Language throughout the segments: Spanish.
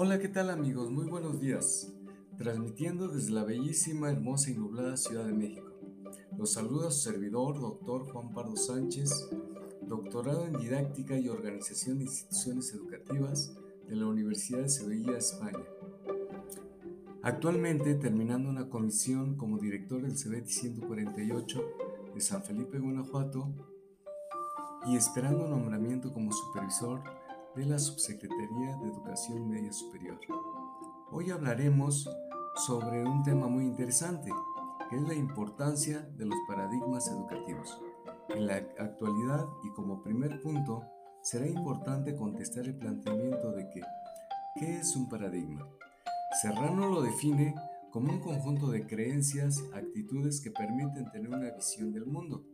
Hola, ¿qué tal amigos? Muy buenos días. Transmitiendo desde la bellísima, hermosa y nublada Ciudad de México. Los saluda su servidor, doctor Juan Pardo Sánchez, doctorado en Didáctica y Organización de Instituciones Educativas de la Universidad de Sevilla, España. Actualmente terminando una comisión como director del CBT 148 de San Felipe, Guanajuato, y esperando nombramiento como supervisor de la Subsecretaría de Educación Media Superior. Hoy hablaremos sobre un tema muy interesante, que es la importancia de los paradigmas educativos. En la actualidad y como primer punto, será importante contestar el planteamiento de que, ¿qué es un paradigma? Serrano lo define como un conjunto de creencias, actitudes que permiten tener una visión del mundo,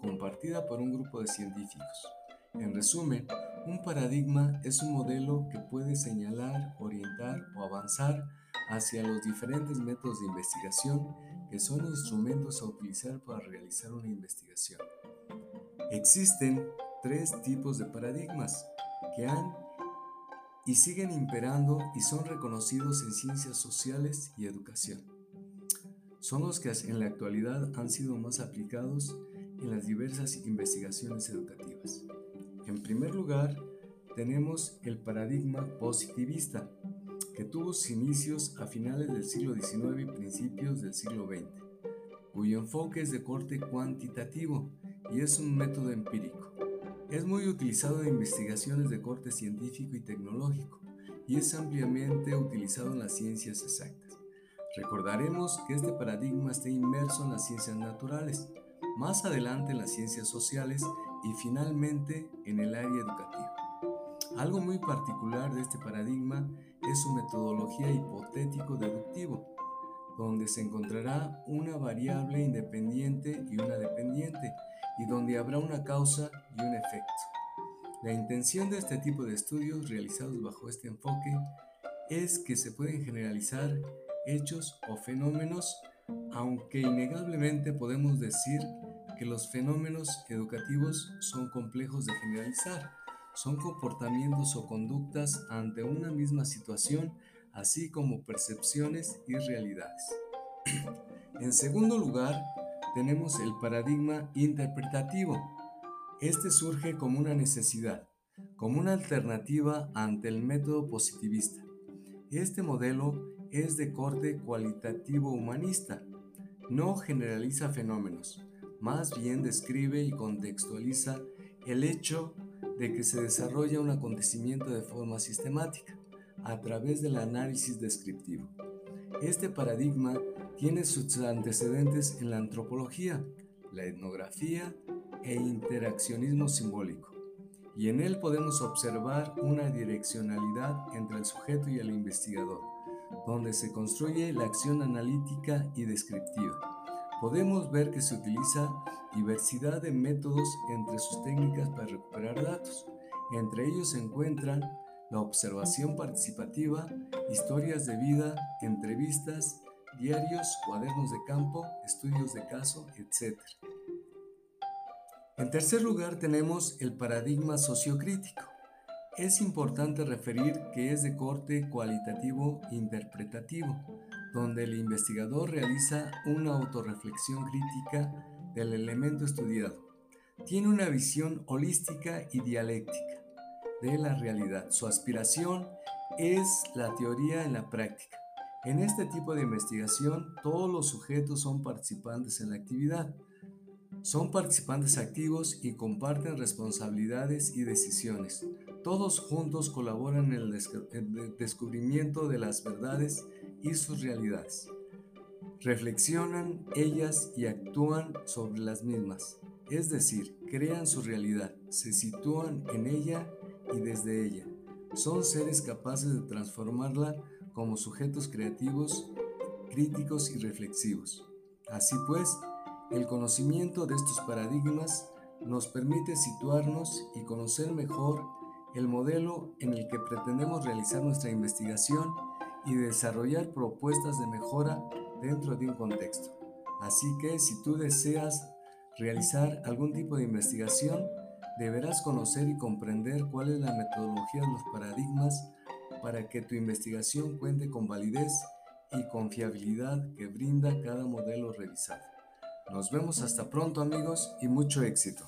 compartida por un grupo de científicos. En resumen, un paradigma es un modelo que puede señalar, orientar o avanzar hacia los diferentes métodos de investigación que son instrumentos a utilizar para realizar una investigación. Existen tres tipos de paradigmas que han y siguen imperando y son reconocidos en ciencias sociales y educación. Son los que en la actualidad han sido más aplicados en las diversas investigaciones educativas. En primer lugar, tenemos el paradigma positivista, que tuvo sus inicios a finales del siglo XIX y principios del siglo XX, cuyo enfoque es de corte cuantitativo y es un método empírico. Es muy utilizado en investigaciones de corte científico y tecnológico y es ampliamente utilizado en las ciencias exactas. Recordaremos que este paradigma está inmerso en las ciencias naturales, más adelante en las ciencias sociales y finalmente en el área educativa. Algo muy particular de este paradigma es su metodología hipotético-deductivo, donde se encontrará una variable independiente y una dependiente, y donde habrá una causa y un efecto. La intención de este tipo de estudios realizados bajo este enfoque es que se pueden generalizar hechos o fenómenos, aunque innegablemente podemos decir que los fenómenos educativos son complejos de generalizar. Son comportamientos o conductas ante una misma situación, así como percepciones y realidades. en segundo lugar, tenemos el paradigma interpretativo. Este surge como una necesidad, como una alternativa ante el método positivista. Este modelo es de corte cualitativo humanista. No generaliza fenómenos, más bien describe y contextualiza el hecho de que se desarrolla un acontecimiento de forma sistemática a través del análisis descriptivo. Este paradigma tiene sus antecedentes en la antropología, la etnografía e interaccionismo simbólico, y en él podemos observar una direccionalidad entre el sujeto y el investigador, donde se construye la acción analítica y descriptiva podemos ver que se utiliza diversidad de métodos entre sus técnicas para recuperar datos. Entre ellos se encuentran la observación participativa, historias de vida, entrevistas, diarios, cuadernos de campo, estudios de caso, etc. En tercer lugar tenemos el paradigma sociocrítico. Es importante referir que es de corte cualitativo interpretativo, donde el investigador realiza una autorreflexión crítica del elemento estudiado. Tiene una visión holística y dialéctica de la realidad. Su aspiración es la teoría en la práctica. En este tipo de investigación, todos los sujetos son participantes en la actividad. Son participantes activos y comparten responsabilidades y decisiones. Todos juntos colaboran en el descubrimiento de las verdades y sus realidades. Reflexionan ellas y actúan sobre las mismas, es decir, crean su realidad, se sitúan en ella y desde ella. Son seres capaces de transformarla como sujetos creativos, críticos y reflexivos. Así pues, el conocimiento de estos paradigmas nos permite situarnos y conocer mejor el modelo en el que pretendemos realizar nuestra investigación y desarrollar propuestas de mejora dentro de un contexto. Así que si tú deseas realizar algún tipo de investigación, deberás conocer y comprender cuál es la metodología de los paradigmas para que tu investigación cuente con validez y confiabilidad que brinda cada modelo revisado. Nos vemos hasta pronto amigos y mucho éxito.